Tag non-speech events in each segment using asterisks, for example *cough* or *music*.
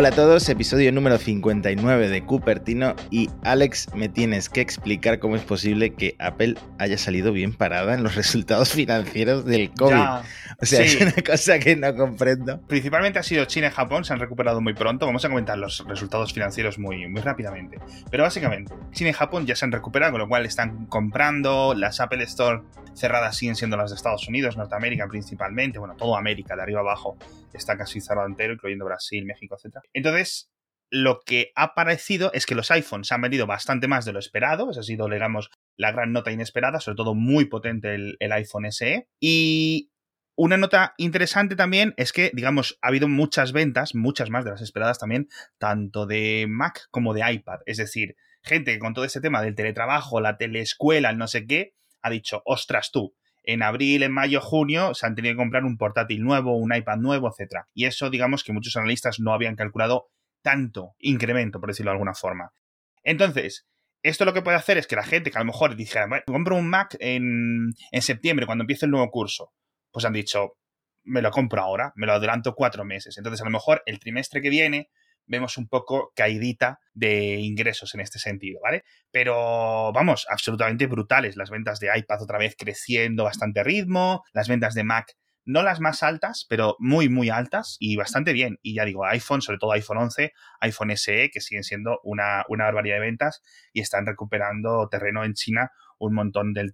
Hola a todos, episodio número 59 de Cupertino y Alex, me tienes que explicar cómo es posible que Apple haya salido bien parada en los *laughs* resultados financieros del COVID. o sea, es una cosa que no comprendo. Principalmente ha sido China y Japón, se han recuperado muy pronto. Vamos a comentar los resultados financieros muy, muy rápidamente. Pero básicamente, China y Japón ya se han recuperado, con lo cual están comprando. Las Apple Store cerradas siguen siendo las de Estados Unidos, Norteamérica principalmente, bueno, todo América, de arriba abajo está casi cerrado entero, incluyendo Brasil, México, etc. Entonces, lo que ha parecido es que los iPhones han vendido bastante más de lo esperado, esa ha sido, digamos, la gran nota inesperada, sobre todo muy potente el, iPhone SE. Y una nota interesante también es que, digamos, ha habido muchas ventas, muchas más de las esperadas también, tanto de Mac como de iPad. Es decir, gente que con todo este tema del teletrabajo, la teleescuela, el no sé qué, ha dicho, ostras tú, en abril, en mayo, junio se han tenido que comprar un portátil nuevo, un iPad nuevo, etc. Y eso, digamos que muchos analistas no habían calculado tanto incremento, por decirlo de alguna forma. Entonces, esto lo que puede hacer es que la gente que a lo mejor dijera, compro un Mac en, en septiembre, cuando empiece el nuevo curso, pues han dicho, me lo compro ahora, me lo adelanto cuatro meses. Entonces, a lo mejor el trimestre que viene vemos un poco caidita de ingresos en este sentido, ¿vale? Pero vamos, absolutamente brutales. Las ventas de iPad otra vez creciendo bastante ritmo, las ventas de Mac no las más altas, pero muy, muy altas y bastante bien. Y ya digo, iPhone, sobre todo iPhone 11, iPhone SE, que siguen siendo una, una barbaridad de ventas y están recuperando terreno en China, un montón del,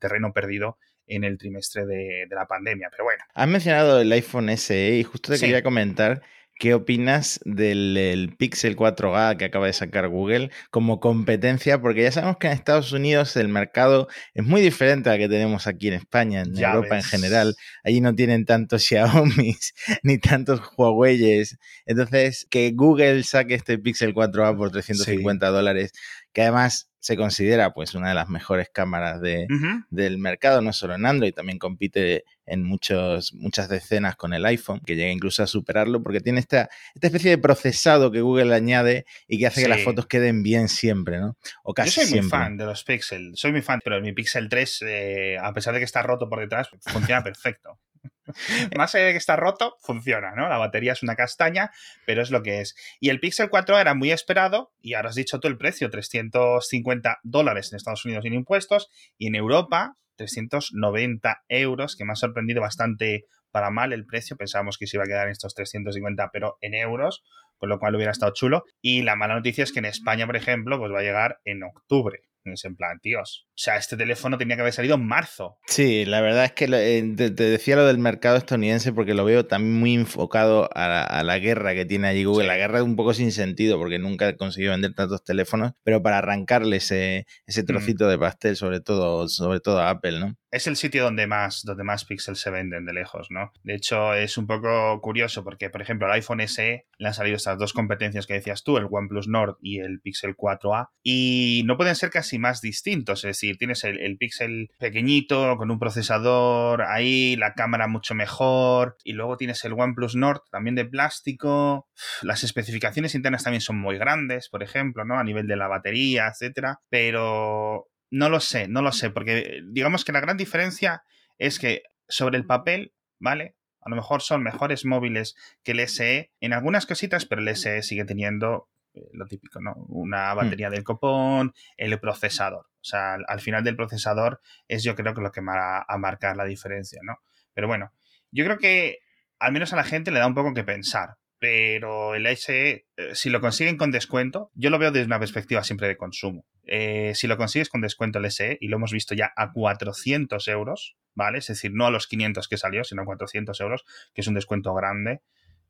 terreno perdido en el trimestre de, la pandemia. Pero bueno. Has mencionado el iPhone SE y justo te quería comentar ¿Qué opinas del Pixel 4a que acaba de sacar Google como competencia? Porque ya sabemos que en Estados Unidos el mercado es muy diferente al que tenemos aquí en España, en Europa en general. Allí no tienen tantos Xiaomi *laughs* ni tantos Huawei. Entonces, que Google saque este Pixel 4a por 350 dólares, que además se considera pues una de las mejores cámaras de, del mercado, no solo en Android, también compite en muchos, muchas decenas con el iPhone, que llega incluso a superarlo, porque tiene esta, esta especie de procesado que Google añade y que hace que las fotos queden bien siempre, ¿no? O casi Yo soy muy fan de los Pixel, soy muy fan, pero mi Pixel 3, eh, a pesar de que está roto por detrás, funciona *laughs* perfecto. *laughs* Más allá de que está roto, funciona, ¿no? La batería es una castaña, pero es lo que es. Y el Pixel 4 era muy esperado, y ahora has dicho tú el precio, 350 dólares en Estados Unidos sin impuestos, y en Europa, 390 euros, que me ha sorprendido bastante para mal el precio. Pensábamos que se iba a quedar en estos 350, pero en euros, con lo cual hubiera estado chulo. Y la mala noticia es que en España, por ejemplo, pues va a llegar en octubre. Es en plan, tíos. O sea, este teléfono tenía que haber salido en marzo. Sí, la verdad es que eh, te, decía lo del mercado estadounidense porque lo veo también muy enfocado a la, guerra que tiene allí Google. La guerra es un poco sin sentido porque nunca he conseguido vender tantos teléfonos, pero para arrancarle ese, ese mm. trocito de pastel, sobre todo, sobre todo a Apple, ¿no? es el sitio donde más, donde más píxeles se venden de lejos, ¿no? De hecho, es un poco curioso porque, por ejemplo, al iPhone SE le han salido estas dos competencias que decías tú, el OnePlus Nord y el Pixel 4a, y no pueden ser casi más distintos. Es decir, tienes el, el Pixel pequeñito con un procesador ahí, la cámara mucho mejor, y luego tienes el OnePlus Nord también de plástico. Las especificaciones internas también son muy grandes, por ejemplo, ¿no? A nivel de la batería, etcétera. Pero no lo sé, no lo sé, porque digamos que la gran diferencia es que sobre el papel, ¿vale? A lo mejor son mejores móviles que el SE en algunas cositas, pero el SE sigue teniendo lo típico, ¿no? Una hmm. batería del copón, el procesador. O sea, al, final del procesador es yo creo que lo que va a marcar la diferencia, ¿no? Pero bueno, yo creo que al menos a la gente le da un poco que pensar, pero el SE, eh, si lo consiguen con descuento, yo lo veo desde una perspectiva siempre de consumo. Eh, si lo consigues con descuento el SE, y lo hemos visto ya a 400 euros, ¿vale? Es decir, no a los 500 que salió, sino a 400 euros, que es un descuento grande,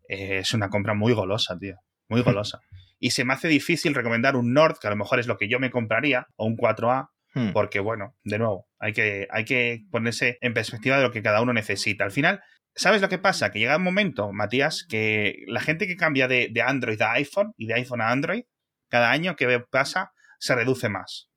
eh, es una compra muy golosa, tío. Muy *laughs* golosa. Y se me hace difícil recomendar un Nord, que a lo mejor es lo que yo me compraría, o un 4A, hmm. porque bueno, de nuevo, hay que, hay que ponerse en perspectiva de lo que cada uno necesita. Al final, ¿Sabes lo que pasa? Que llega un momento, Matías, que la gente que cambia de, Android a iPhone y de iPhone a Android, cada año que pasa se reduce más.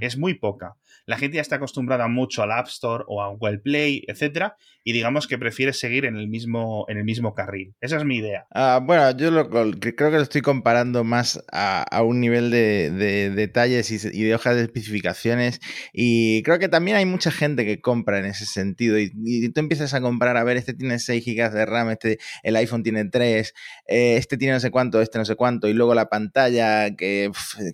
Es muy poca. La gente ya está acostumbrada mucho al App Store o a Google Play, etcétera, y digamos que prefiere seguir en el mismo, en el mismo carril. Esa es mi idea. Ah, bueno, yo lo, creo que lo estoy comparando más a, un nivel de, detalles y, de hojas de especificaciones. Y creo que también hay mucha gente que compra en ese sentido. Y, tú empiezas a comprar, a ver, este tiene 6 GB de RAM, este, el iPhone tiene 3, eh, este tiene no sé cuánto, este no sé cuánto, y luego la pantalla, que,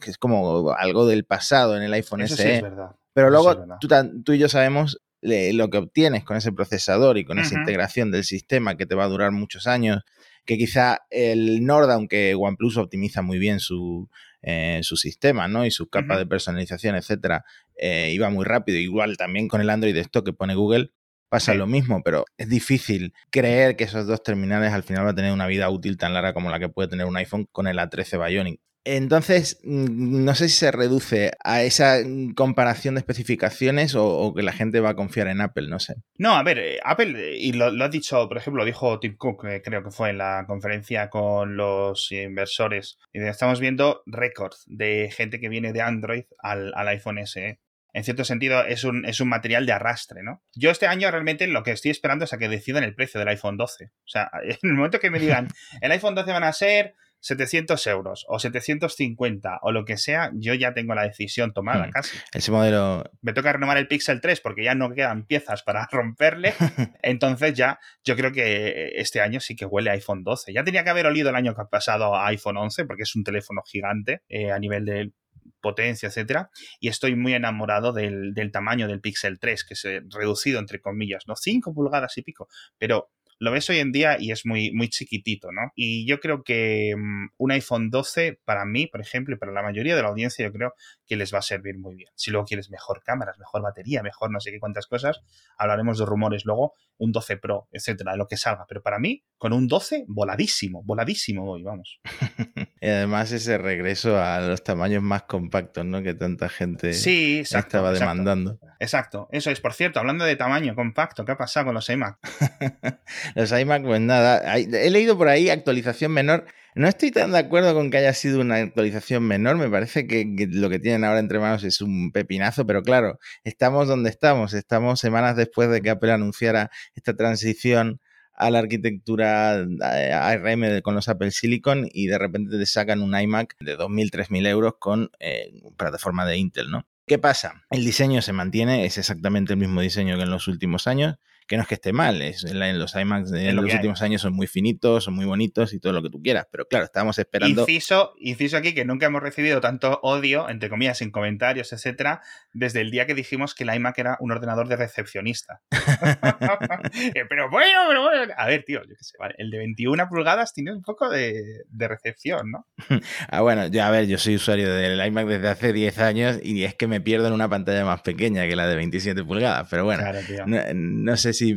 es como algo del pasado en el iPhone Eso SE. Sí es verdad. Pero luego tú, y yo sabemos lo que obtienes con ese procesador y con esa integración del sistema que te va a durar muchos años, que quizá el Nord, aunque OnePlus optimiza muy bien su, eh, su sistema, ¿no? Y sus capas de personalización, etcétera, eh, iba muy rápido. Igual también con el Android esto que pone Google pasa lo mismo, pero es difícil creer que esos dos terminales al final van a tener una vida útil tan larga como la que puede tener un iPhone con el A13 Bionic. Entonces, mm, no sé si se reduce a esa mm, comparación de especificaciones o, que la gente va a confiar en Apple, no sé. No, a ver, eh, Apple, eh, y lo, ha dicho, por ejemplo, lo dijo Tim Cook, creo que fue en la conferencia con los inversores, y estamos viendo récords de gente que viene de Android al, iPhone SE en cierto sentido es un, es un material de arrastre, ¿no? Yo este año realmente lo que estoy esperando es a que decidan el precio del iPhone 12. O sea, *laughs* en el momento que me digan, *laughs* el iPhone 12 van a ser 700 euros o 750 o lo que sea, yo ya tengo la decisión tomada mm. casi. Ese modelo. Me toca renovar el Pixel 3 porque ya no quedan piezas para *laughs* romperle. *laughs* Entonces ya yo creo que este año sí que huele a iPhone 12. Ya tenía que haber olido el año que ha pasado a iPhone 11 porque es un teléfono gigante eh, a nivel de potencia, etcétera, y estoy muy enamorado del, del, tamaño del Pixel 3, que es reducido entre comillas, ¿no? 5 pulgadas y pico, pero lo ves hoy en día y es muy, muy chiquitito, ¿no? Y yo creo que mm, un iPhone 12, para mí, por ejemplo, y para la mayoría de la audiencia, yo creo que les va a servir muy bien. Si luego quieres mejor cámaras, mejor batería, mejor no sé qué cuántas cosas, hablaremos de rumores luego, un 12 Pro, etcétera, lo que salga. Pero para mí, con un 12, voladísimo, voladísimo hoy, vamos. *laughs* y además ese regreso a los tamaños más compactos, ¿no? Que tanta gente sí, estaba demandando. Exacto, eso es. Por cierto, hablando de tamaño compacto, ¿qué ha pasado con los iMac? *laughs* Los iMac, pues nada. He leído por ahí actualización menor. No estoy tan de acuerdo con que haya sido una actualización menor. Me parece que, lo que tienen ahora entre manos es un pepinazo, pero claro, estamos donde estamos. Estamos semanas después de que Apple anunciara esta transición a la arquitectura ARM con los Apple Silicon y de repente te sacan un iMac de 2.000, 3.000 euros con eh, plataforma de Intel, ¿no? ¿Qué pasa? El diseño se mantiene, es exactamente el mismo diseño que en los últimos años que no es que esté mal, es, los iMacs de los últimos años son muy finitos, son muy bonitos y todo lo que tú quieras, pero claro, estábamos esperando... Inciso, inciso aquí que nunca hemos recibido tanto odio, entre comillas, en comentarios, etcétera, desde el día que dijimos que el iMac era un ordenador de recepcionista. *laughs* *laughs* Pero bueno, pero bueno. A ver, tío, yo qué sé, vale, el de 21 pulgadas tiene un poco de, recepción, ¿no? *laughs* ah, bueno, ya a ver, yo soy usuario del iMac desde hace 10 años y es que me pierdo en una pantalla más pequeña que la de 27 pulgadas, pero bueno, no, no sé si sí,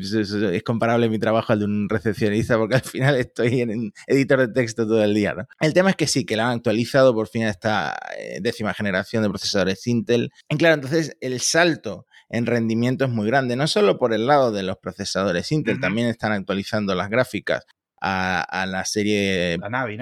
es comparable mi trabajo al de un recepcionista porque al final estoy en editor de texto todo el día. El tema es que sí, que la han actualizado por fin a esta eh, décima generación de procesadores Intel. Y claro, entonces el salto en rendimiento es muy grande, no solo por el lado de los procesadores Intel, también están actualizando las gráficas a, la serie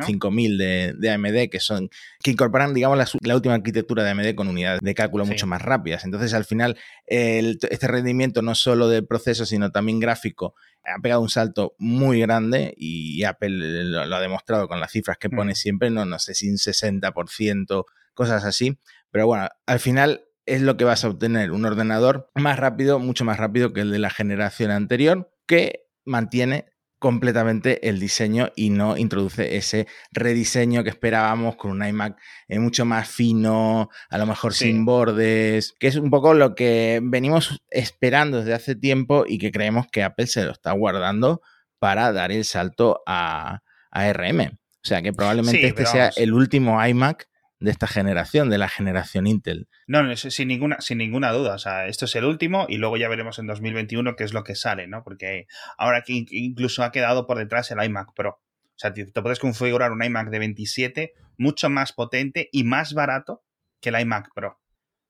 5000 de, AMD, que son que incorporan, digamos, la, última arquitectura de AMD con unidades de cálculo mucho más rápidas. Entonces, al final, este rendimiento no solo del proceso, sino también gráfico, ha pegado un salto muy grande y Apple lo, ha demostrado con las cifras que pone mm. siempre, no, no sé si un 60%, cosas así. Pero bueno, al final es lo que vas a obtener, un ordenador más rápido, mucho más rápido que el de la generación anterior, que mantiene completamente el diseño y no introduce ese rediseño que esperábamos con un iMac eh, mucho más fino, a lo mejor sin bordes, que es un poco lo que venimos esperando desde hace tiempo y que creemos que Apple se lo está guardando para dar el salto a, a RM. O sea que probablemente este sea el último iMac de esta generación, de la generación Intel. No, no, sin ninguna, sin ninguna duda. O sea, esto es el último y luego ya veremos en 2021 qué es lo que sale, ¿no? Porque ahora aquí incluso ha quedado por detrás el iMac Pro. O sea, te, puedes configurar un iMac de 27 mucho más potente y más barato que el iMac Pro.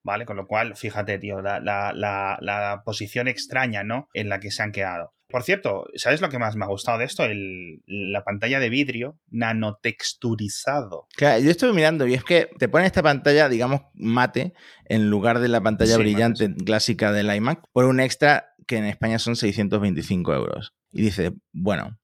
¿Vale? Con lo cual, fíjate, tío, la, la, la, la posición extraña, ¿no? En la que se han quedado. Por cierto, ¿sabes lo que más me ha gustado de esto? la pantalla de vidrio nanotexturizado. Claro, yo estuve mirando y es que te pone esta pantalla, digamos, mate, en lugar de la pantalla brillante clásica del iMac, por un extra que en España son 625 euros. Y dice, bueno,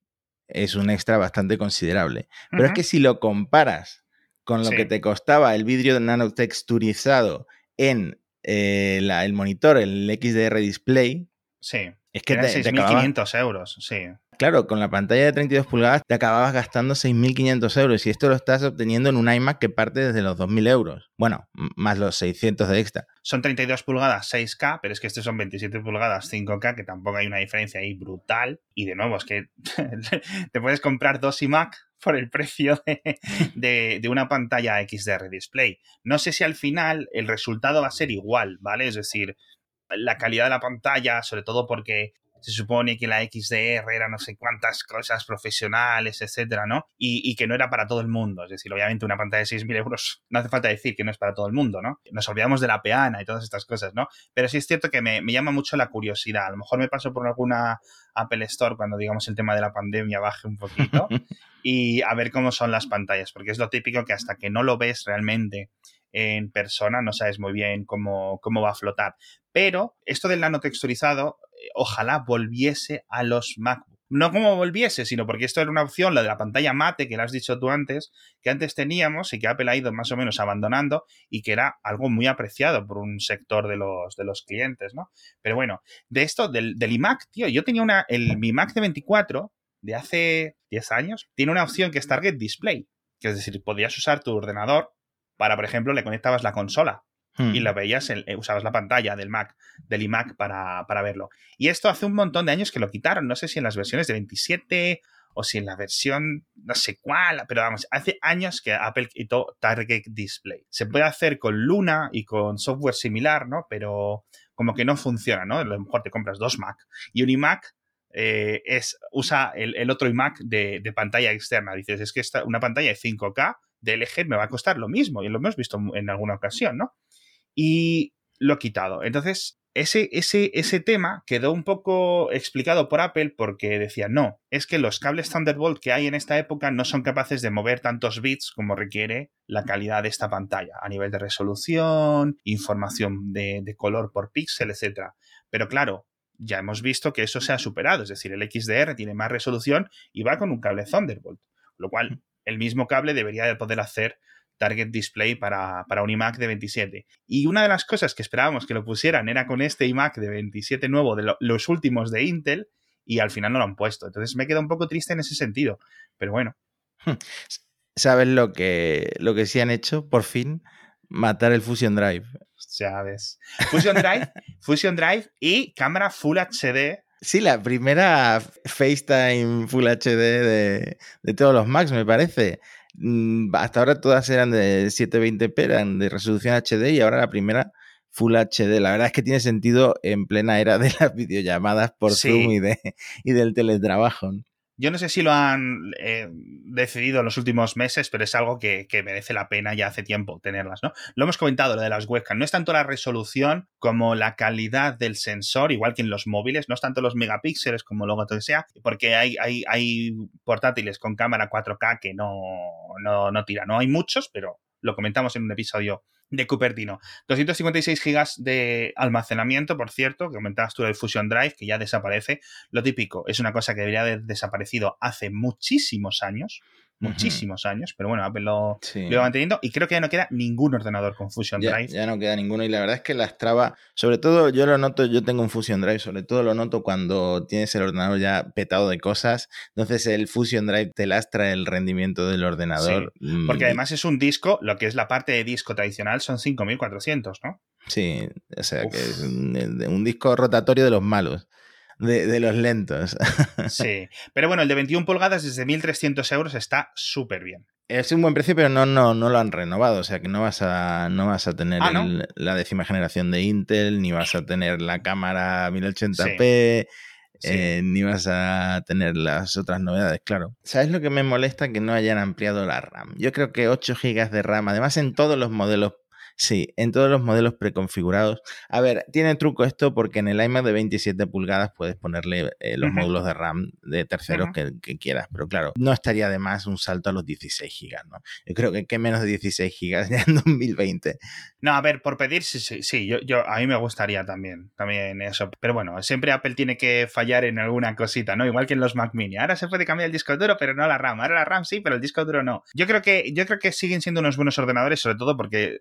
es un extra bastante considerable. Pero es que si lo comparas con lo que te costaba el vidrio nanotexturizado en eh, el monitor, el XDR display. Sí. Es que te, 6.500 euros, sí. Claro, con la pantalla de 32 pulgadas te acababas gastando 6.500 euros y esto lo estás obteniendo en un iMac que parte desde los 2.000 euros. Bueno, más los 600 de extra. Son 32 pulgadas 6K, pero es que estos son 27 pulgadas 5K, que tampoco hay una diferencia ahí brutal. Y de nuevo, es que *laughs* te puedes comprar dos iMac por el precio de, de, una pantalla XDR display. No sé si al final el resultado va a ser igual, ¿vale? Es decir, la calidad de la pantalla, sobre todo porque se supone que la XDR era no sé cuántas cosas profesionales, etcétera, ¿no? Y, que no era para todo el mundo. Es decir, obviamente una pantalla de 6.000 euros *laughs* no hace falta decir que no es para todo el mundo, ¿no? Nos olvidamos de la peana y todas estas cosas, ¿no? Pero sí es cierto que me, llama mucho la curiosidad. A lo mejor me paso por alguna Apple Store cuando, digamos, el tema de la pandemia baje un poquito *laughs* y a ver cómo son las pantallas, porque es lo típico que hasta que no lo ves realmente en persona no sabes muy bien cómo, cómo va a flotar. Pero esto del nanotexturizado ojalá volviese a los MacBook. No como volviese, sino porque esto era una opción, la de la pantalla mate, que lo has dicho tú antes, que antes teníamos y que Apple ha ido más o menos abandonando y que era algo muy apreciado por un sector de los, de los clientes, ¿no? Pero bueno, de esto, del, del iMac, tío, yo tenía una, el, mi Mac de 24 de hace 10 años, tiene una opción que es Target Display, que es decir, podías usar tu ordenador para, por ejemplo, le conectabas la consola y lo hmm. veías, eh, usabas la pantalla del Mac, del iMac para, para, verlo. Y esto hace un montón de años que lo quitaron, no sé si en las versiones de 27 o si en la versión no sé cuál, pero vamos, hace años que Apple quitó Target Display. Se puede hacer con Luna y con software similar, ¿no? Pero como que no funciona, ¿no? A lo mejor te compras dos Mac y un iMac eh, es, usa el, otro iMac de, de, pantalla externa. Dices, es que esta, una pantalla de 5K de LG me va a costar lo mismo y lo hemos visto en alguna ocasión, ¿no? y lo ha quitado. Entonces, ese, ese, ese tema quedó un poco explicado por Apple porque decía, no, es que los cables Thunderbolt que hay en esta época no son capaces de mover tantos bits como requiere la calidad de esta pantalla, a nivel de resolución, información de, de color por píxel, etc. Pero claro, ya hemos visto que eso se ha superado, es decir, el XDR tiene más resolución y va con un cable Thunderbolt, lo cual el mismo cable debería de poder hacer Target Display para, un iMac de 27. Y una de las cosas que esperábamos que lo pusieran era con este iMac de 27 nuevo, de los últimos de Intel, y al final no lo han puesto. Entonces me queda un poco triste en ese sentido. Pero bueno. *laughs* ¿Sabes lo que, lo que sí han hecho? Por fin, matar el Fusion Drive. Ya ves. Fusion Drive, *laughs* Fusion Drive y cámara Full HD Sí, la primera FaceTime Full HD de, de, todos los Macs, me parece. Mm, hasta ahora todas eran de 720p, eran de resolución HD y ahora la primera Full HD. La verdad es que tiene sentido en plena era de las *laughs* videollamadas por Zoom y, de, y del teletrabajo. Yo no sé si lo han eh, decidido en los últimos meses, pero es algo que, merece la pena ya hace tiempo tenerlas, ¿no? Lo hemos comentado, lo de las webcams. No es tanto la resolución como la calidad del sensor, igual que en los móviles. No es tanto los megapíxeles como luego todo sea, porque hay, hay, portátiles con cámara 4K que no, no, no tiran. No hay muchos, pero lo comentamos en un episodio de Cupertino. 256 gigas de almacenamiento, por cierto, que comentabas tú del Fusion Drive, que ya desaparece. Lo típico, es una cosa que debería haber desaparecido hace muchísimos años muchísimos años, pero bueno, Apple lo, va manteniendo y creo que ya no queda ningún ordenador con Fusion Drive. Ya no queda ninguno y la verdad es que las traba, sobre todo yo lo noto, yo tengo un Fusion Drive, sobre todo lo noto cuando tienes el ordenador ya petado de cosas, entonces el Fusion Drive te lastra el rendimiento del ordenador. porque mm. además es un disco, lo que es la parte de disco tradicional son 5400, ¿no? Sí, o sea que es un disco rotatorio de los malos de, los lentos. *laughs* Sí, pero bueno, el de 21 pulgadas desde 1.300 euros está súper bien. Es un buen precio, pero no, no, no lo han renovado. O sea que no vas a, no vas a tener ah, la décima generación de Intel, ni vas a tener la cámara 1080p. Eh, ni vas a tener las otras novedades, claro. ¿Sabes lo que me molesta? Que no hayan ampliado la RAM. Yo creo que 8 GB de RAM, además en todos los modelos Sí, en todos los modelos preconfigurados. A ver, tiene truco esto porque en el iMac de 27 pulgadas puedes ponerle eh, los módulos de RAM de terceros que, quieras, pero claro, no estaría de más un salto a los 16 GB, ¿no? Yo creo que, que menos de 16 GB *laughs* ya en 2020. No, a ver, por pedir, sí, sí, sí yo, yo, a mí me gustaría también, también eso. Pero bueno, siempre Apple tiene que fallar en alguna cosita, ¿no? Igual que en los Mac Mini. Ahora se puede cambiar el disco duro, pero no la RAM. Ahora la RAM sí, pero el disco duro no. Yo creo que, yo creo que siguen siendo unos buenos ordenadores, sobre todo porque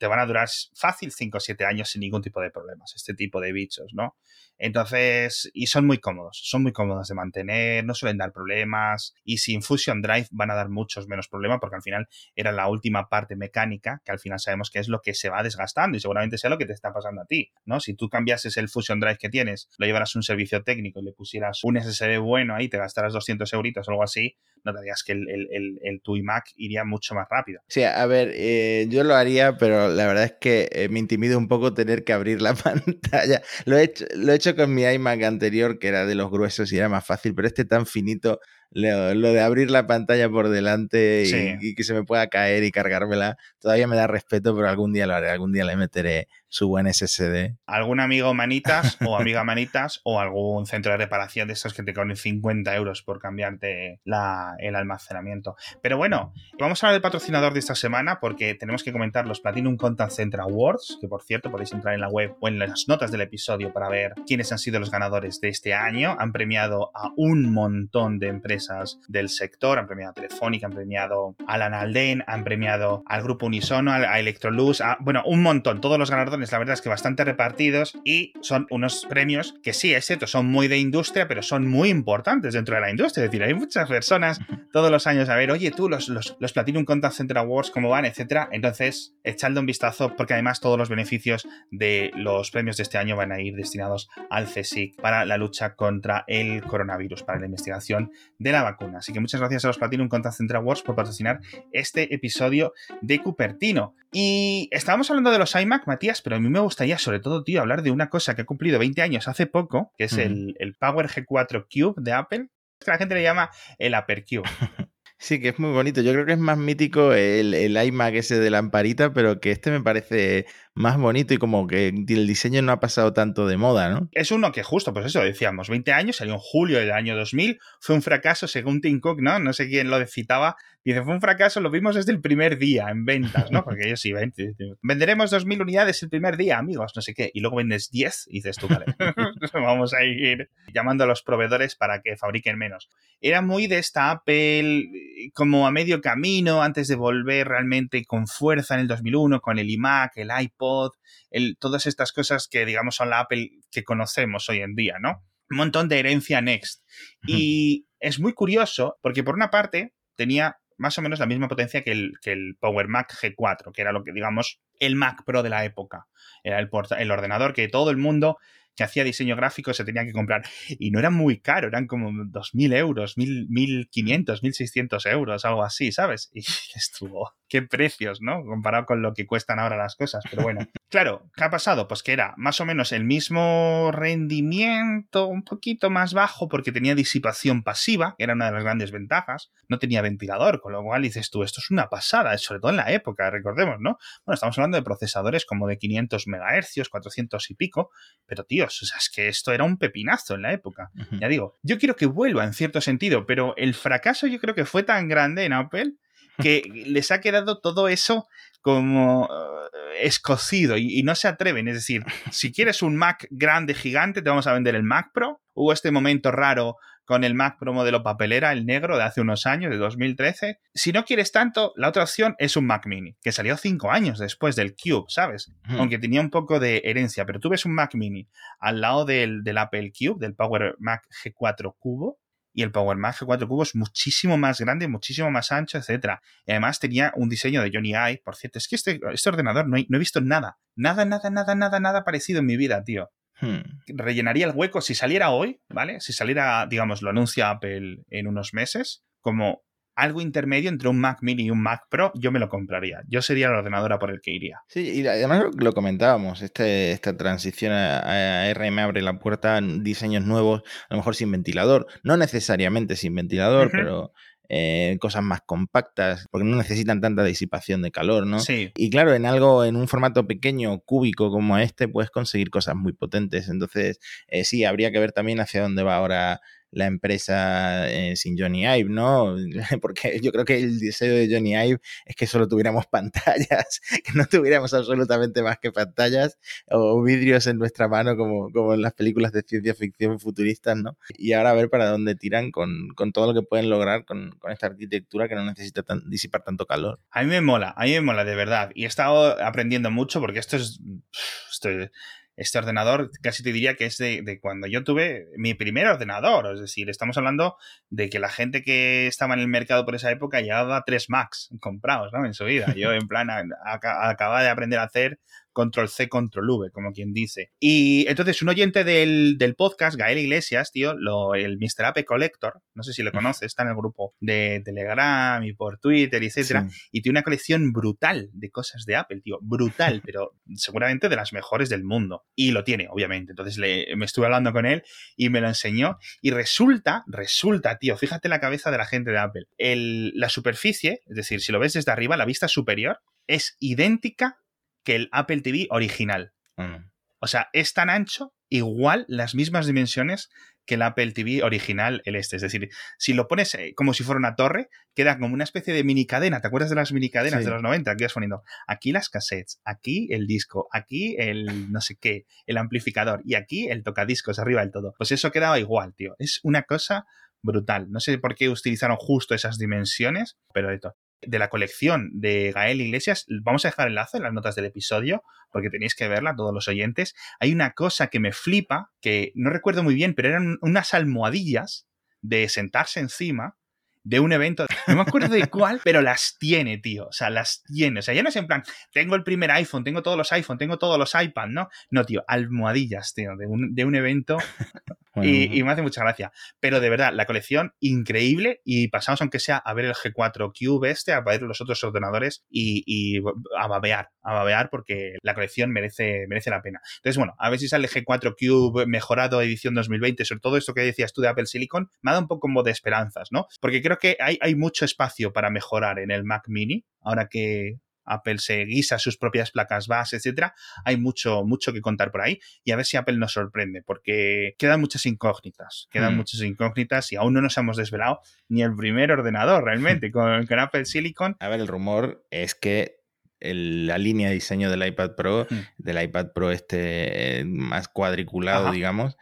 te van a durar fácil 5 o 7 años sin ningún tipo de problemas, este tipo de bichos, ¿no? Entonces, y son muy cómodos, son muy cómodos de mantener, no suelen dar problemas, y sin Fusion Drive van a dar muchos menos problemas, porque al final era la última parte mecánica, que al final sabemos que es lo que se va desgastando, y seguramente sea lo que te está pasando a ti, ¿no? Si tú cambiases el Fusion Drive que tienes, lo llevaras a un servicio técnico y le pusieras un SSD bueno ahí, te gastaras 200 euritos o algo así, no te digas que el, el, el, tu iMac iría mucho más rápido. Sí, a ver, eh, yo lo haría, pero la verdad es que eh, me intimida un poco tener que abrir la *laughs* pantalla. Lo he hecho, lo he hecho con mi iMac anterior, que era de los gruesos y era más fácil, pero este tan finito lo, de abrir la pantalla por delante y, que se me pueda caer y cargármela, todavía me da respeto, pero algún día lo haré, algún día le meteré su buen SSD. Algún amigo manitas o *laughs* amiga manitas o algún centro de reparación de esos que te cobren 50 euros por cambiarte el almacenamiento. Pero bueno, vamos a hablar del patrocinador de esta semana porque tenemos que comentar los Platinum Contact Center Awards, que por cierto podéis entrar en la web o en las notas del episodio para ver quiénes han sido los ganadores de este año. Han premiado a un montón de empresas del sector, han premiado a Telefónica, han premiado a Alan Alden, han premiado al Grupo Unisono, a Electrolux, a, bueno, un montón, todos los ganadores, la verdad es que bastante repartidos y son unos premios que sí, es cierto, son muy de industria, pero son muy importantes dentro de la industria, es decir, hay muchas personas *laughs* todos los años a ver, oye, tú, los, los, los Platinum Contact Center Awards, ¿cómo van? etcétera, entonces, echadle un vistazo porque además todos los beneficios de los premios de este año van a ir destinados al CSIC para la lucha contra el coronavirus, para la investigación de la vacuna. Así que muchas gracias a los Platinum Contact Center Awards por patrocinar este episodio de Cupertino. Y estábamos hablando de los iMac, Matías, pero a mí me gustaría sobre todo, tío, hablar de una cosa que ha cumplido 20 años hace poco, que es el, el Power G4 Cube de Apple, que la gente le llama el Upper Cube. *laughs* Sí, que es muy bonito. Yo creo que es más mítico el, el iMac ese de lamparita, pero que este me parece más bonito y como que el diseño no ha pasado tanto de moda, ¿no? Es uno que justo, pues eso, decíamos, 20 años, salió en julio del año 2000, fue un fracaso según Tim Cook, ¿no? No sé quién lo citaba, dice, fue un fracaso, lo vimos desde el primer día en ventas, ¿no? Porque ellos sí, venderemos 2.000 unidades el primer día, amigos, no sé qué, y luego vendes 10 y dices tú, vale, *laughs* vamos a ir llamando a los proveedores para que fabriquen menos. Era muy de esta Apple como a medio camino antes de volver realmente con fuerza en el 2001 con el iMac, el iPod, todas estas cosas que, digamos, son la Apple que conocemos hoy en día, ¿no? Un montón de herencia Next. Y es muy curioso porque, por una parte, tenía más o menos la misma potencia que el, que el Power Mac G4, que era lo que, digamos, el Mac Pro de la época. Era el, el ordenador que todo el mundo que hacía diseño gráfico se tenía que comprar. Y no era muy caro, eran como 2.000 euros, 1.500, 1.600 euros, algo así, ¿sabes? Y *laughs* estuvo, qué precios, ¿no? Comparado con lo que cuestan ahora las cosas. Pero bueno, *laughs* claro, ¿qué ha pasado? Pues que era más o menos el mismo rendimiento, un poquito más bajo porque tenía disipación pasiva, que era una de las grandes ventajas. No tenía ventilador, con lo cual dices tú, esto es una pasada, sobre todo en la época, recordemos, ¿no? Bueno, estamos hablando de procesadores como de 500 MHz, 400 y pico, pero tío, o sea, es que esto era un pepinazo en la época. Ya digo, yo quiero que vuelva en cierto sentido, pero el fracaso yo creo que fue tan grande en Apple que *laughs* les ha quedado todo eso como eh, escocido y, y, no se atreven. Es decir, si quieres un Mac grande, gigante, te vamos a vender el Mac Pro. Hubo este momento raro con el Mac Pro modelo papelera, el negro de hace unos años, de 2013. Si no quieres tanto, la otra opción es un Mac Mini, que salió cinco años después del Cube, ¿sabes? Aunque tenía un poco de herencia, pero tú ves un Mac Mini al lado del, del Apple Cube, del Power Mac G4 Cubo, y el Power Mac G4 Cubo es muchísimo más grande, muchísimo más ancho, etc. Y además tenía un diseño de Johnny Ive, por cierto. Es que este, este ordenador no, no, he visto nada, nada, nada, nada, nada, nada parecido en mi vida, tío. Hmm. Rellenaría el hueco si saliera hoy, ¿vale? Si saliera, digamos, lo anuncia Apple en unos meses, como algo intermedio entre un Mac Mini y un Mac Pro, yo me lo compraría. Yo sería la ordenadora por el que iría. Sí, y además lo, comentábamos, este, esta transición a, a, RM abre la puerta a diseños nuevos, a lo mejor sin ventilador, no necesariamente sin ventilador, pero eh, cosas más compactas, porque no necesitan tanta disipación de calor, ¿no? Sí. Y claro, en algo, en un formato pequeño, cúbico como este, puedes conseguir cosas muy potentes. Entonces, eh, sí, habría que ver también hacia dónde va ahora la empresa eh, sin Johnny Ive, ¿no? *laughs* Porque yo creo que el deseo de Johnny Ive es que solo tuviéramos *laughs* pantallas, que no tuviéramos absolutamente más que pantallas o vidrios en nuestra mano como, como en las películas de ciencia ficción futuristas, ¿no? Y ahora a ver para dónde tiran con, con todo lo que pueden lograr con, con esta arquitectura que no necesita disipar tanto calor. A mí me mola, a mí me mola de verdad. Y he estado aprendiendo mucho porque esto es... Esto es este ordenador casi te diría que es de, cuando yo tuve mi primer ordenador. Es decir, estamos hablando de que la gente que estaba en el mercado por esa época llevaba tres Macs comprados, ¿no? En su vida. Yo, en plan, acababa de aprender a hacer control C, control V, como quien dice. Y entonces un oyente del, podcast, Gael Iglesias, tío, lo, el Mr. Ape Collector, no sé si lo conoces, está en el grupo de Telegram y por Twitter, etcétera, y tiene una colección brutal de cosas de Apple, tío, brutal, *laughs* pero seguramente de las mejores del mundo. Y lo tiene, obviamente. Entonces le, me estuve hablando con él y me lo enseñó. Y resulta, resulta, tío, fíjate la cabeza de la gente de Apple. El, la superficie, es decir, si lo ves desde arriba, la vista superior, es idéntica que el Apple TV original. Mm. O sea, es tan ancho, igual las mismas dimensiones que el Apple TV original, el este. Es decir, si lo pones eh, como si fuera una torre, queda como una especie de mini cadena. ¿Te acuerdas de las mini cadenas de los 90? Aquí vas poniendo aquí las cassettes, aquí el disco, aquí el no sé qué, el amplificador y aquí el tocadiscos arriba del todo. Pues eso quedaba igual, tío. Es una cosa brutal. No sé por qué utilizaron justo esas dimensiones, pero de todo de la colección de Gael Iglesias. Vamos a dejar el enlace en las notas del episodio porque tenéis que verla, todos los oyentes. Hay una cosa que me flipa, que no recuerdo muy bien, pero eran unas almohadillas de sentarse encima de un evento, no me acuerdo de cuál, *laughs* pero las tiene, tío. O sea, las tiene. O sea, ya no es en plan, tengo el primer iPhone, tengo todos los iPhone, tengo todos los iPad, ¿no? No, tío, almohadillas, tío, de un, de un evento *laughs* y, me hace mucha gracia. Pero de verdad, la colección increíble y pasamos aunque sea a ver el G4 Cube este, a ver los otros ordenadores y, a babear, a babear porque la colección merece, merece la pena. Entonces, bueno, a ver si sale G4 Cube mejorado edición 2020, sobre todo esto que decías tú de Apple Silicon, me ha dado un poco como de esperanzas, ¿no? Porque creo que hay, hay mucho espacio para mejorar en el Mac Mini, ahora que Apple se guisa sus propias placas base, etcétera, hay mucho, mucho que contar por ahí y a ver si Apple nos sorprende, porque quedan muchas incógnitas, quedan hmm. muchas incógnitas y aún no nos hemos desvelado ni el primer ordenador realmente *laughs* con, con Apple Silicon. A ver, el rumor es que la línea de diseño del iPad Pro, hmm. del iPad Pro este más cuadriculado, digamos,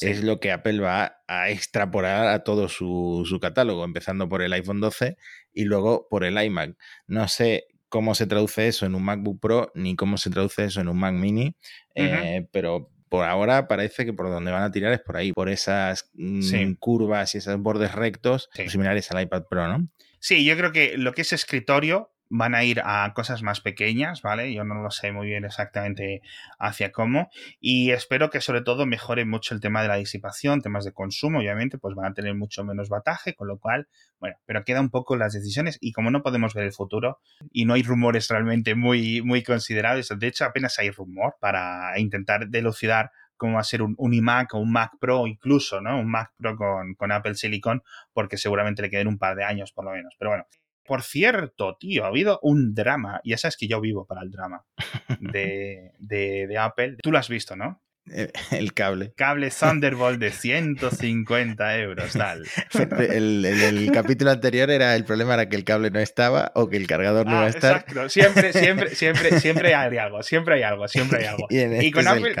es lo que Apple va a extrapolar a todo su, su, catálogo, empezando por el iPhone 12 y luego por el iMac. No sé cómo se traduce eso en un MacBook Pro ni cómo se traduce eso en un Mac Mini, eh, pero por ahora parece que por donde van a tirar es por ahí, por esas mm, curvas y esos bordes rectos similares al iPad Pro, ¿no? Sí, yo creo que lo que es escritorio van a ir a cosas más pequeñas, ¿vale? Yo no lo sé muy bien exactamente hacia cómo. Y espero que sobre todo mejore mucho el tema de la disipación, temas de consumo, obviamente, pues van a tener mucho menos bataje, con lo cual, bueno, pero queda un poco las decisiones y como no podemos ver el futuro y no hay rumores realmente muy, muy considerables, de hecho apenas hay rumor para intentar delucidar cómo va a ser un, un, iMac o un Mac Pro incluso, ¿no? Un Mac Pro con, con Apple Silicon, porque seguramente le queden un par de años por lo menos. Pero bueno, por cierto, tío, ha habido un drama, y ya sabes que yo vivo para el drama de, *laughs* de, Apple. Tú lo has visto, ¿no? El cable. Cable Thunderbolt de *laughs* 150 euros, tal. El, el, capítulo anterior era el problema era que el cable no estaba o que el cargador no iba a ah, estar. Exacto, siempre, siempre, *laughs* siempre, siempre hay algo, siempre hay algo, siempre hay algo. Y, en este con Apple,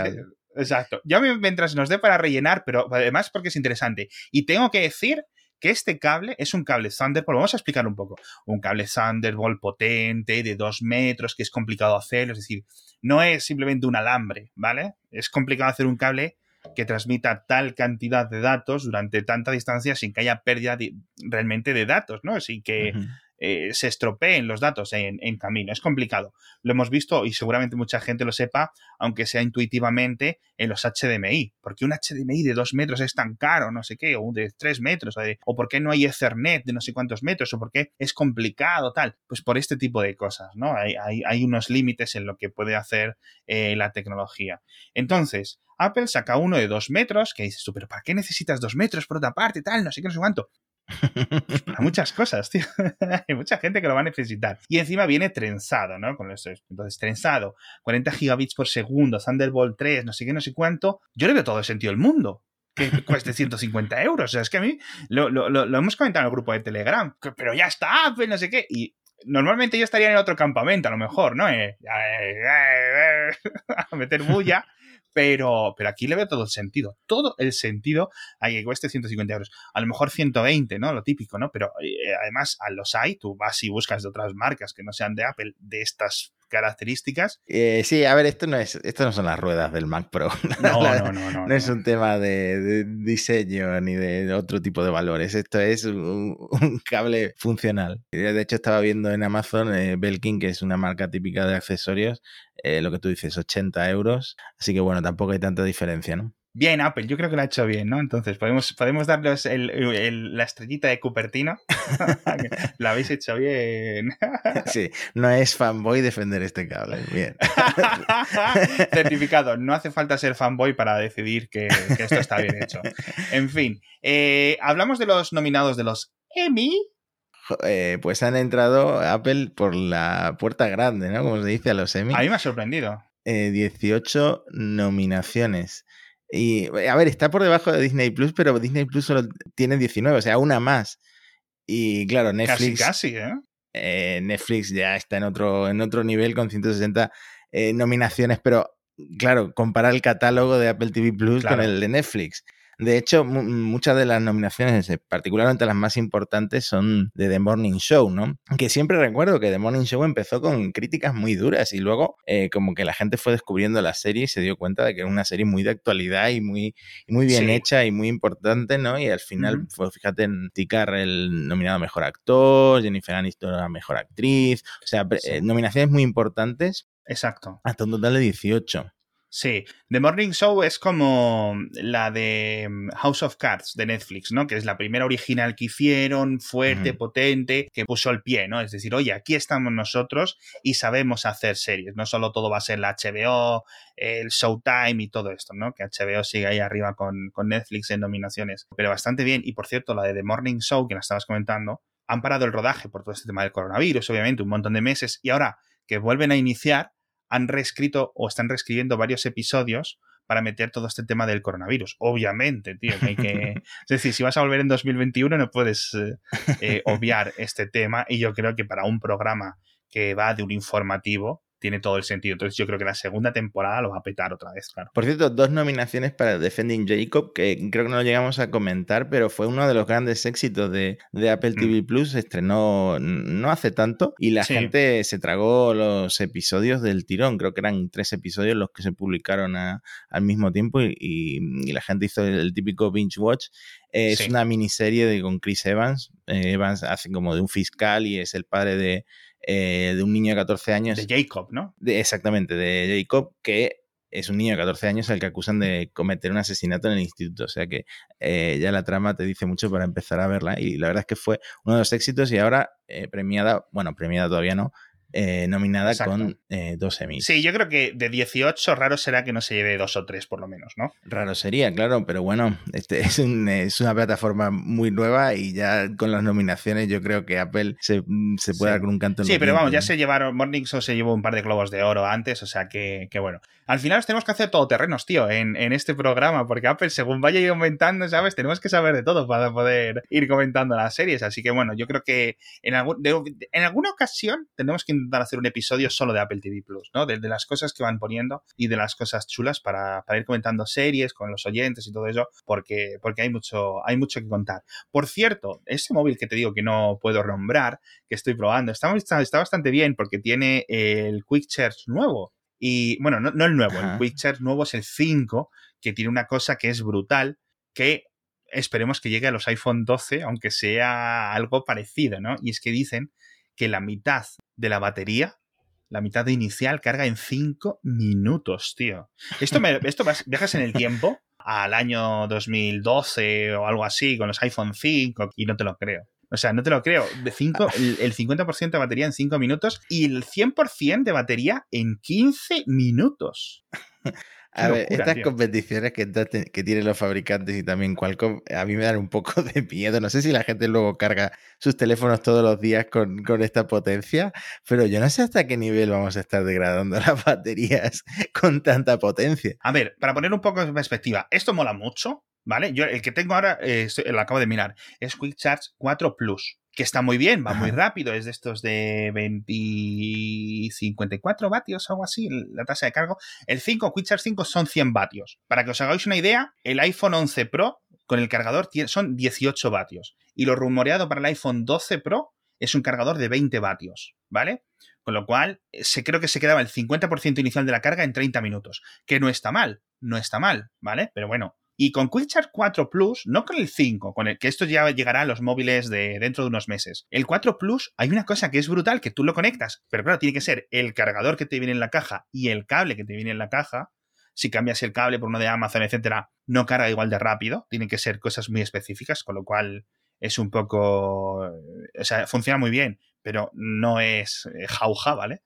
exacto. Yo mientras nos dé para rellenar, pero además porque es interesante. Y tengo que decir que este cable es un cable Thunderbolt, vamos a explicar un poco, un cable Thunderbolt potente de dos metros que es complicado hacer, es decir, no es simplemente un alambre, ¿vale? Es complicado hacer un cable que transmita tal cantidad de datos durante tanta distancia sin que haya pérdida realmente de datos, ¿no? Sin que eh, se estropeen los datos en, camino. Es complicado. Lo hemos visto y seguramente mucha gente lo sepa, aunque sea intuitivamente, en los HDMI. porque un HDMI de dos metros es tan caro? No sé qué, o de tres metros, o, por qué no hay Ethernet de no sé cuántos metros, o por qué es complicado, tal. Pues por este tipo de cosas, ¿no? Hay, hay, unos límites en lo que puede hacer eh, la tecnología. Entonces, Apple saca uno de dos metros, que dices tú, pero ¿para qué necesitas dos metros por otra parte, tal? No sé qué, no sé cuánto *laughs* para muchas cosas, tío. *laughs* Hay mucha gente que lo va a necesitar. Y encima viene trenzado, ¿no? Con. Entonces, trenzado, 40 gigabits por segundo, Thunderbolt 3, no sé qué, no sé cuánto. Yo le veo todo el sentido del mundo que *laughs* cueste 150 euros. O sea, es que a mí lo, hemos comentado en el grupo de Telegram, pero ya está, no sé qué. Y normalmente yo estaría en otro campamento, a lo mejor, ¿no? Eh, eh, eh, a meter bulla. Pero, pero aquí le veo todo el sentido. Todo el sentido a que cueste 150 euros. A lo mejor 120, ¿no? Lo típico, ¿no? Pero además, a los hay, tú vas y buscas de otras marcas que no sean de Apple, de estas características. Eh, sí, a ver, esto no es, esto no son las ruedas del Mac Pro. *laughs* No, no, no, no, no. es un tema de, diseño ni de otro tipo de valores. Esto es un, cable funcional. De hecho, estaba viendo en Amazon eh, Belkin, que es una marca típica de accesorios, eh, lo que tú dices, 80 euros. Así que bueno, tampoco hay tanta diferencia, ¿no? Bien, Apple, yo creo que lo ha hecho bien, ¿no? Entonces, podemos, podemos darles la estrellita de Cupertino. *laughs* *laughs* lo habéis hecho bien. *laughs* sí, no es fanboy defender este cable. Bien. Certificado. No hace falta ser fanboy para decidir que, esto está bien hecho. En fin, eh, hablamos de los nominados de los Emmy. Eh, pues han entrado Apple por la puerta grande, ¿no? Como se dice a los Emmy. A mí me ha sorprendido. 18 eh, nominaciones. Y a ver, está por debajo de Disney Plus, pero Disney Plus solo tiene 19, o sea, una más. Y claro, Netflix. Casi, casi, ¿eh? ¿eh? Netflix ya está en otro, en otro nivel con 160 eh, nominaciones, pero claro, comparar el catálogo de Apple TV Plus con el de Netflix. De hecho, muchas de las nominaciones, eh, particularmente las más importantes, son de The Morning Show, ¿no? Que siempre recuerdo que The Morning Show empezó con críticas muy duras y luego eh, como que la gente fue descubriendo la serie y se dio cuenta de que era una serie muy de actualidad y muy, muy bien hecha y muy importante, ¿no? Y al final, pues fíjate en Ticar el nominado a Mejor Actor, Jennifer Aniston a Mejor Actriz, o sea, eh, nominaciones muy importantes. Exacto. Hasta un total de 18. Sí, The Morning Show es como la de mm, House of Cards de Netflix, ¿no? Que es la primera original que hicieron, fuerte, potente, que puso el pie, ¿no? Es decir, oye, aquí estamos nosotros y sabemos hacer series, no solo todo va a ser la HBO, el Showtime y todo esto, ¿no? Que HBO sigue ahí arriba con, con Netflix en nominaciones, pero bastante bien. Y por cierto, la de The Morning Show, que la estabas comentando, han parado el rodaje por todo este tema del coronavirus, obviamente, un montón de meses, y ahora que vuelven a iniciar, han reescrito o están reescribiendo varios episodios para meter todo este tema del coronavirus. Obviamente, tío, hay que... *laughs* es decir, si vas a volver en 2021 no puedes eh, eh, obviar este tema y yo creo que para un programa que va de un informativo, tiene todo el sentido. Entonces yo creo que la segunda temporada lo va a petar otra vez, claro. Por cierto, dos nominaciones para Defending Jacob, que creo que no lo llegamos a comentar, pero fue uno de los grandes éxitos de, Apple TV mm. Plus. Se estrenó no hace tanto y la gente se tragó los episodios del tirón. Creo que eran tres episodios los que se publicaron al mismo tiempo y, la gente hizo el, típico binge watch. es una miniserie de, con Chris Evans. Eh, Evans hace como de un fiscal y es el padre de eh, de un niño de 14 años. De Jacob, ¿no? exactamente, de Jacob, que es un niño de 14 años al que acusan de cometer un asesinato en el instituto. O sea que eh, ya la trama te dice mucho para empezar a verla. Y la verdad es que fue uno de los éxitos y ahora eh, premiada, bueno, premiada todavía no, eh, nominada con eh, dos Emmys. Sí, yo creo que de 18 raro será que no se lleve dos o tres por lo menos, ¿no? Raro sería, claro, pero bueno, este *laughs* es, es una plataforma muy nueva y ya con las nominaciones yo creo que Apple se, se puede dar con un canto en Sí, pero vamos, ya se llevaron, Morning Show se llevó un par de globos de oro antes, o sea que, que bueno. Al final tenemos que hacer todo terrenos, tío, en, en este programa, porque Apple, según vaya aumentando, ¿sabes? Tenemos que saber de todo para poder ir comentando las series. Así que bueno, yo creo que en, algún, en alguna ocasión tenemos que intentar hacer un episodio solo de Apple TV Plus, ¿no? De, las cosas que van poniendo y de las cosas chulas para, ir comentando series con los oyentes y todo eso, porque, porque hay, mucho, hay mucho que contar. Por cierto, ese móvil que te digo que no puedo nombrar, que estoy probando, está, está bastante bien porque tiene el Quick Charge nuevo. Y bueno, no, el nuevo, el Quick Charge nuevo es el 5, que tiene una cosa que es brutal, que esperemos que llegue a los iPhone 12, aunque sea algo parecido, ¿no? Y es que dicen que la mitad de la batería, la mitad inicial, carga en 5 minutos, tío. Esto, me, *laughs* esto viajas en el tiempo al año 2012 o algo así, con los iPhone 5, y no te lo creo. O sea, no te lo creo. De cinco, *laughs* el, 50% de batería en 5 minutos y el 100% de batería en 15 minutos. *laughs* A ver, estas competiciones que, que, tienen los fabricantes y también Qualcomm, a mí me dan un poco de *laughs* miedo. No sé si la gente luego carga sus teléfonos todos los días con, con esta potencia, pero yo no sé hasta qué nivel vamos a estar degradando *laughs* las baterías con tanta potencia. A ver, para poner un poco en perspectiva, esto mola mucho, ¿vale? Yo el que tengo ahora, eh, lo acabo de mirar, es Quick Charge 4 Plus que está muy bien, va muy rápido, es de estos de 20, 54 vatios, algo así, la tasa de cargo. El 5, Quick 5 son 100 vatios. Para que os hagáis una idea, el iPhone 11 Pro con el cargador son 18 vatios. Y lo rumoreado para el iPhone 12 Pro es un cargador de 20 vatios, ¿vale? Con lo cual, se, creo que se quedaba el 50% inicial de la carga en 30 minutos, que no está mal, no está mal, ¿vale? Pero bueno, y con QuickCharge 4 Plus, no con el 5, con el que esto ya llegará a los móviles de dentro de unos meses. El 4 Plus, hay una cosa que es brutal, que tú lo conectas, pero claro, tiene que ser el cargador que te viene en la caja y el cable que te viene en la caja. Si cambias el cable por uno de Amazon, etcétera, no carga igual de rápido. Tienen que ser cosas muy específicas, con lo cual es un poco. O sea, funciona muy bien, pero no es eh, jauja, ¿vale?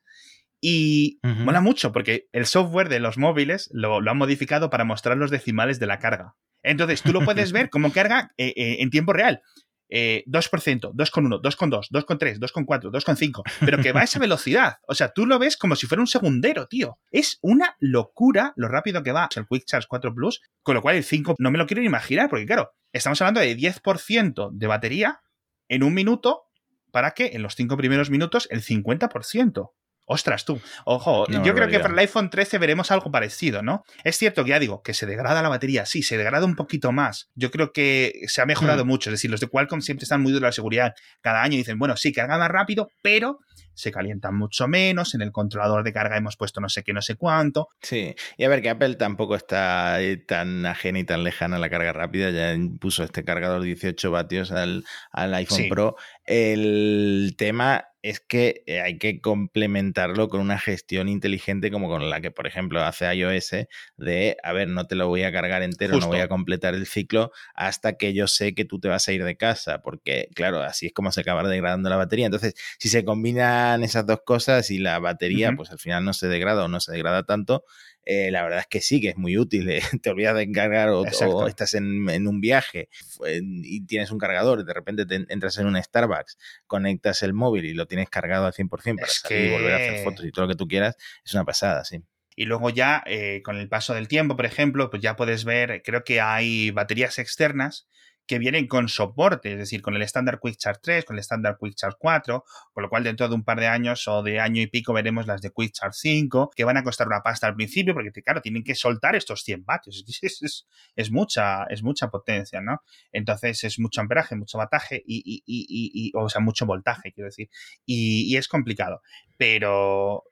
Y mola mucho porque el software de los móviles lo, han modificado para mostrar los decimales de la carga. Entonces tú lo *laughs* puedes ver como carga eh, eh, en tiempo real. Eh, 2%, 2,1, 2,2, 2,3, 2,4, 2,5, pero que va a esa *laughs* velocidad. O sea, tú lo ves como si fuera un segundero, tío. Es una locura lo rápido que va el Quick Charge 4 Plus, con lo cual el 5 no me lo quiero ni imaginar, porque claro, estamos hablando de 10% de batería en un minuto para que en los 5 primeros minutos el 50%. Ostras, tú. Ojo, yo creo que para el iPhone 13 veremos algo parecido, ¿no? Es cierto que ya digo, que se degrada la batería, sí, se degrada un poquito más. Yo creo que se ha mejorado hmm. mucho. Es decir, los de Qualcomm siempre están muy de la seguridad. Cada año dicen, bueno, sí, carga más rápido, pero se calientan mucho menos. En el controlador de carga hemos puesto no sé qué, no sé cuánto. Sí, y a ver que Apple tampoco está tan ajena y tan lejana a la carga rápida. Ya puso este cargador 18 vatios al, iPhone Pro. El tema es que eh, hay que complementarlo con una gestión inteligente como con la que, por ejemplo, hace iOS de, a ver, no te lo voy a cargar entero, no voy a completar el ciclo hasta que yo sé que tú te vas a ir de casa, porque, claro, así es como se acaba degradando la batería. Entonces, si se combinan esas dos cosas y la batería, pues al final no se degrada o no se degrada tanto, eh, la verdad es que sí, que es muy útil. Eh, *laughs* te olvidas de encargar o, estás en, un viaje y tienes un cargador, y de repente te entras en un Starbucks, conectas el móvil y lo tienes cargado al 100% para salir y volver a hacer fotos y todo lo que tú quieras, es una pasada, sí. Y luego ya, eh, con el paso del tiempo, por ejemplo, pues ya puedes ver, creo que hay baterías externas que vienen con soporte, es decir, con el estándar Quick Charge 3, con el estándar Quick Charge 4, con lo cual dentro de un par de años o de año y pico veremos las de Quick Charge 5, que van a costar una pasta al principio, porque claro, tienen que soltar estos 100 vatios, *laughs* es, mucha, es mucha potencia, ¿no? Entonces es mucho amperaje, mucho bataje y, y, o sea, mucho voltaje, quiero decir, y, es complicado, pero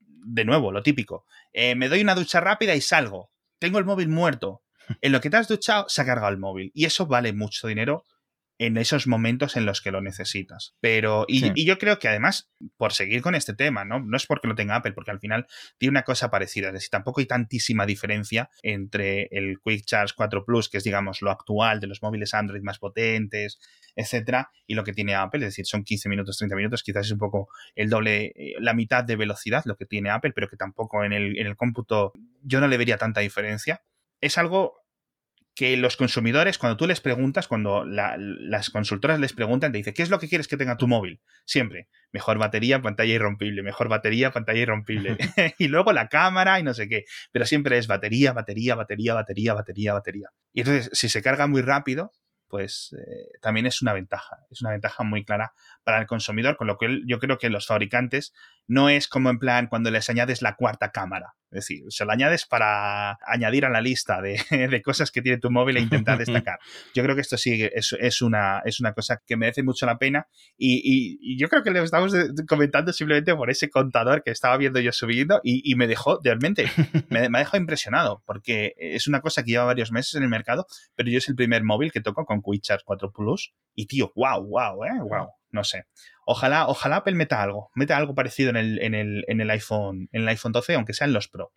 de nuevo, lo típico, eh, me doy una ducha rápida y salgo, tengo el móvil muerto, en lo que te has duchado, se ha cargado el móvil. Y eso vale mucho dinero en esos momentos en los que lo necesitas. Pero, y, yo creo que además, por seguir con este tema, ¿no? No es porque lo tenga Apple, porque al final tiene una cosa parecida. Es decir, tampoco hay tantísima diferencia entre el Quick Charge 4 Plus, que es, digamos, lo actual de los móviles Android más potentes, etcétera, y lo que tiene Apple. Es decir, son 15 minutos, 30 minutos, quizás es un poco el doble, eh, la mitad de velocidad lo que tiene Apple, pero que tampoco en el, en el cómputo yo no le vería tanta diferencia es algo que los consumidores, cuando tú les preguntas, cuando las consultoras les preguntan, te dicen, ¿qué es lo que quieres que tenga tu móvil? Siempre, mejor batería, pantalla irrompible, mejor batería, pantalla irrompible. *laughs* y luego la cámara y no sé qué. Pero siempre es batería, batería, batería, batería, batería, batería. Y entonces, si se carga muy rápido, pues eh, también es una ventaja. Es una ventaja muy clara para el consumidor, con lo que yo creo que los fabricantes no es como en plan cuando les añades la cuarta cámara. Es decir, se lo añades para añadir a la lista *laughs* de, cosas que tiene tu móvil e intentar *laughs* destacar. Yo creo que esto sí es, una, es una cosa que merece mucho la pena y, yo creo que le estamos comentando simplemente por ese contador que estaba viendo yo subiendo y, me dejó, realmente, me, me ha dejado impresionado porque es una cosa que lleva varios meses en el mercado, pero yo es el primer móvil que toco con QuickCharge 4 Plus y tío, wow, wow, eh, wow no sé. Ojalá, ojalá Apple meta algo, meta algo parecido en el, en el, en el iPhone, en el iPhone 12, aunque sea en los Pro.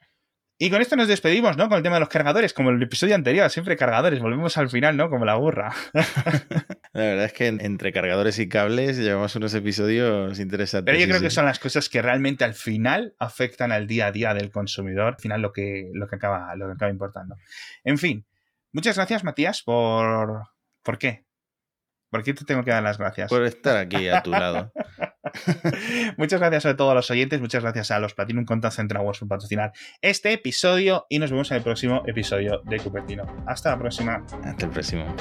Y con esto nos despedimos, ¿no? Con el tema de los cargadores, como el episodio anterior, siempre cargadores, volvemos al final, ¿no? Como la burra. *laughs* la verdad es que entre cargadores y cables llevamos unos episodios interesantes. Pero yo creo que son las cosas que realmente al final afectan al día a día del consumidor, al final lo que, lo que, acaba, lo que acaba importando. En fin, muchas gracias, Matías, por... ¿Por qué? ¿Por qué te tengo que dar las gracias? Por estar aquí a tu lado. *laughs* muchas gracias a todos los oyentes, muchas gracias a los Platinum Contact Central Wars por patrocinar este episodio y nos vemos en el próximo episodio de Cupertino. Hasta la próxima. Hasta el próximo.